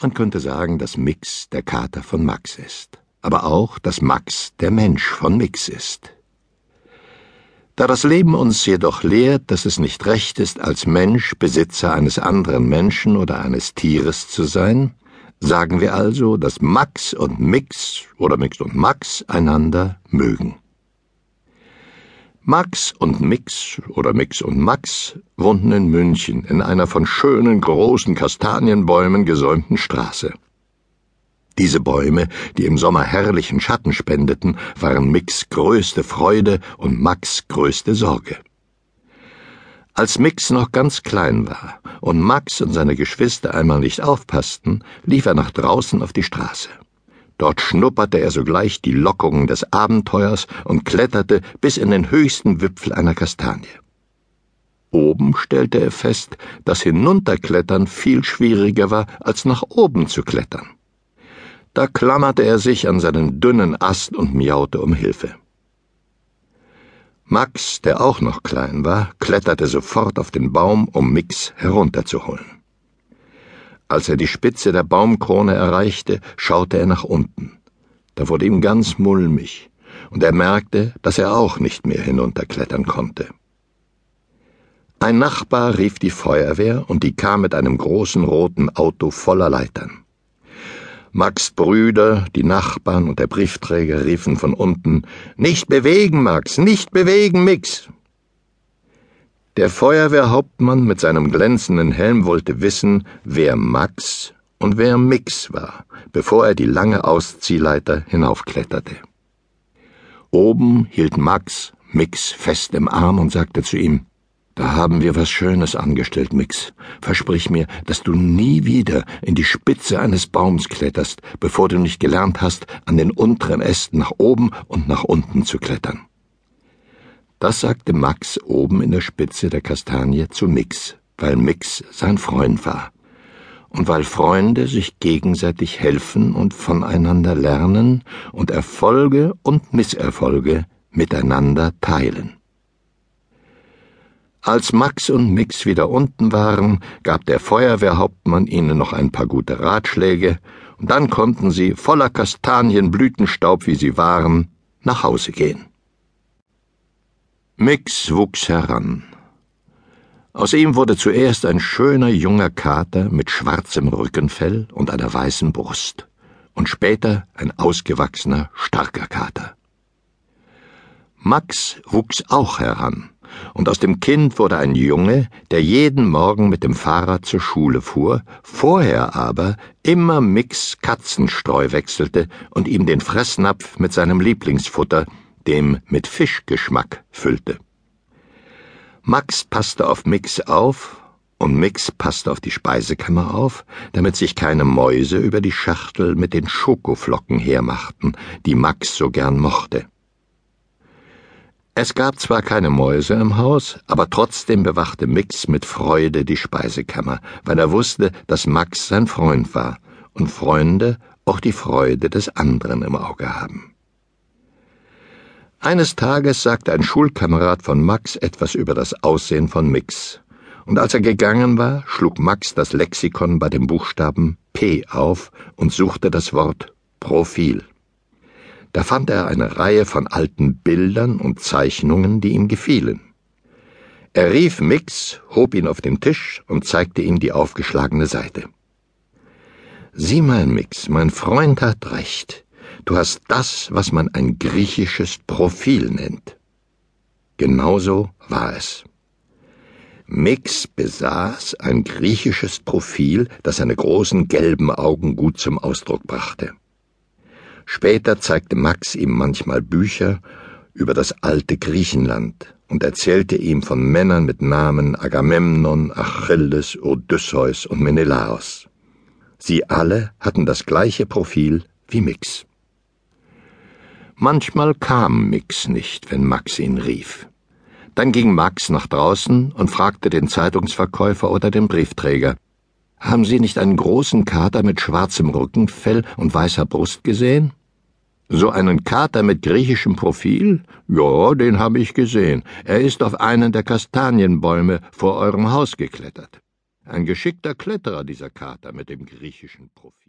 Man könnte sagen, dass Mix der Kater von Max ist, aber auch, dass Max der Mensch von Mix ist. Da das Leben uns jedoch lehrt, dass es nicht recht ist, als Mensch Besitzer eines anderen Menschen oder eines Tieres zu sein, sagen wir also, dass Max und Mix oder Mix und Max einander mögen. Max und Mix oder Mix und Max wohnten in München in einer von schönen großen Kastanienbäumen gesäumten Straße. Diese Bäume, die im Sommer herrlichen Schatten spendeten, waren Mix größte Freude und Max größte Sorge. Als Mix noch ganz klein war und Max und seine Geschwister einmal nicht aufpassten, lief er nach draußen auf die Straße. Dort schnupperte er sogleich die Lockungen des Abenteuers und kletterte bis in den höchsten Wipfel einer Kastanie. Oben stellte er fest, dass Hinunterklettern viel schwieriger war, als nach oben zu klettern. Da klammerte er sich an seinen dünnen Ast und miaute um Hilfe. Max, der auch noch klein war, kletterte sofort auf den Baum, um Mix herunterzuholen. Als er die Spitze der Baumkrone erreichte, schaute er nach unten. Da wurde ihm ganz mulmig, und er merkte, dass er auch nicht mehr hinunterklettern konnte. Ein Nachbar rief die Feuerwehr, und die kam mit einem großen roten Auto voller Leitern. Max Brüder, die Nachbarn und der Briefträger riefen von unten Nicht bewegen, Max, nicht bewegen, Mix. Der Feuerwehrhauptmann mit seinem glänzenden Helm wollte wissen, wer Max und wer Mix war, bevor er die lange Ausziehleiter hinaufkletterte. Oben hielt Max Mix fest im Arm und sagte zu ihm Da haben wir was Schönes angestellt, Mix. Versprich mir, dass du nie wieder in die Spitze eines Baums kletterst, bevor du nicht gelernt hast, an den unteren Ästen nach oben und nach unten zu klettern. Das sagte Max oben in der Spitze der Kastanie zu Mix, weil Mix sein Freund war. Und weil Freunde sich gegenseitig helfen und voneinander lernen und Erfolge und Misserfolge miteinander teilen. Als Max und Mix wieder unten waren, gab der Feuerwehrhauptmann ihnen noch ein paar gute Ratschläge, und dann konnten sie, voller Kastanienblütenstaub wie sie waren, nach Hause gehen. Mix wuchs heran. Aus ihm wurde zuerst ein schöner junger Kater mit schwarzem Rückenfell und einer weißen Brust und später ein ausgewachsener, starker Kater. Max wuchs auch heran, und aus dem Kind wurde ein Junge, der jeden Morgen mit dem Fahrrad zur Schule fuhr, vorher aber immer Mix Katzenstreu wechselte und ihm den Fressnapf mit seinem Lieblingsfutter, dem mit Fischgeschmack füllte. Max passte auf Mix auf, und Mix passte auf die Speisekammer auf, damit sich keine Mäuse über die Schachtel mit den Schokoflocken hermachten, die Max so gern mochte. Es gab zwar keine Mäuse im Haus, aber trotzdem bewachte Mix mit Freude die Speisekammer, weil er wusste, dass Max sein Freund war und Freunde auch die Freude des anderen im Auge haben. Eines Tages sagte ein Schulkamerad von Max etwas über das Aussehen von Mix. Und als er gegangen war, schlug Max das Lexikon bei dem Buchstaben P auf und suchte das Wort Profil. Da fand er eine Reihe von alten Bildern und Zeichnungen, die ihm gefielen. Er rief Mix, hob ihn auf den Tisch und zeigte ihm die aufgeschlagene Seite. Sieh mal, Mix, mein Freund hat recht. Du hast das, was man ein griechisches Profil nennt. Genauso war es. Mix besaß ein griechisches Profil, das seine großen gelben Augen gut zum Ausdruck brachte. Später zeigte Max ihm manchmal Bücher über das alte Griechenland und erzählte ihm von Männern mit Namen Agamemnon, Achilles, Odysseus und Menelaos. Sie alle hatten das gleiche Profil wie Mix. Manchmal kam Mix nicht, wenn Max ihn rief. Dann ging Max nach draußen und fragte den Zeitungsverkäufer oder den Briefträger Haben Sie nicht einen großen Kater mit schwarzem Rückenfell und weißer Brust gesehen? So einen Kater mit griechischem Profil? Ja, den habe ich gesehen. Er ist auf einen der Kastanienbäume vor eurem Haus geklettert. Ein geschickter Kletterer, dieser Kater mit dem griechischen Profil.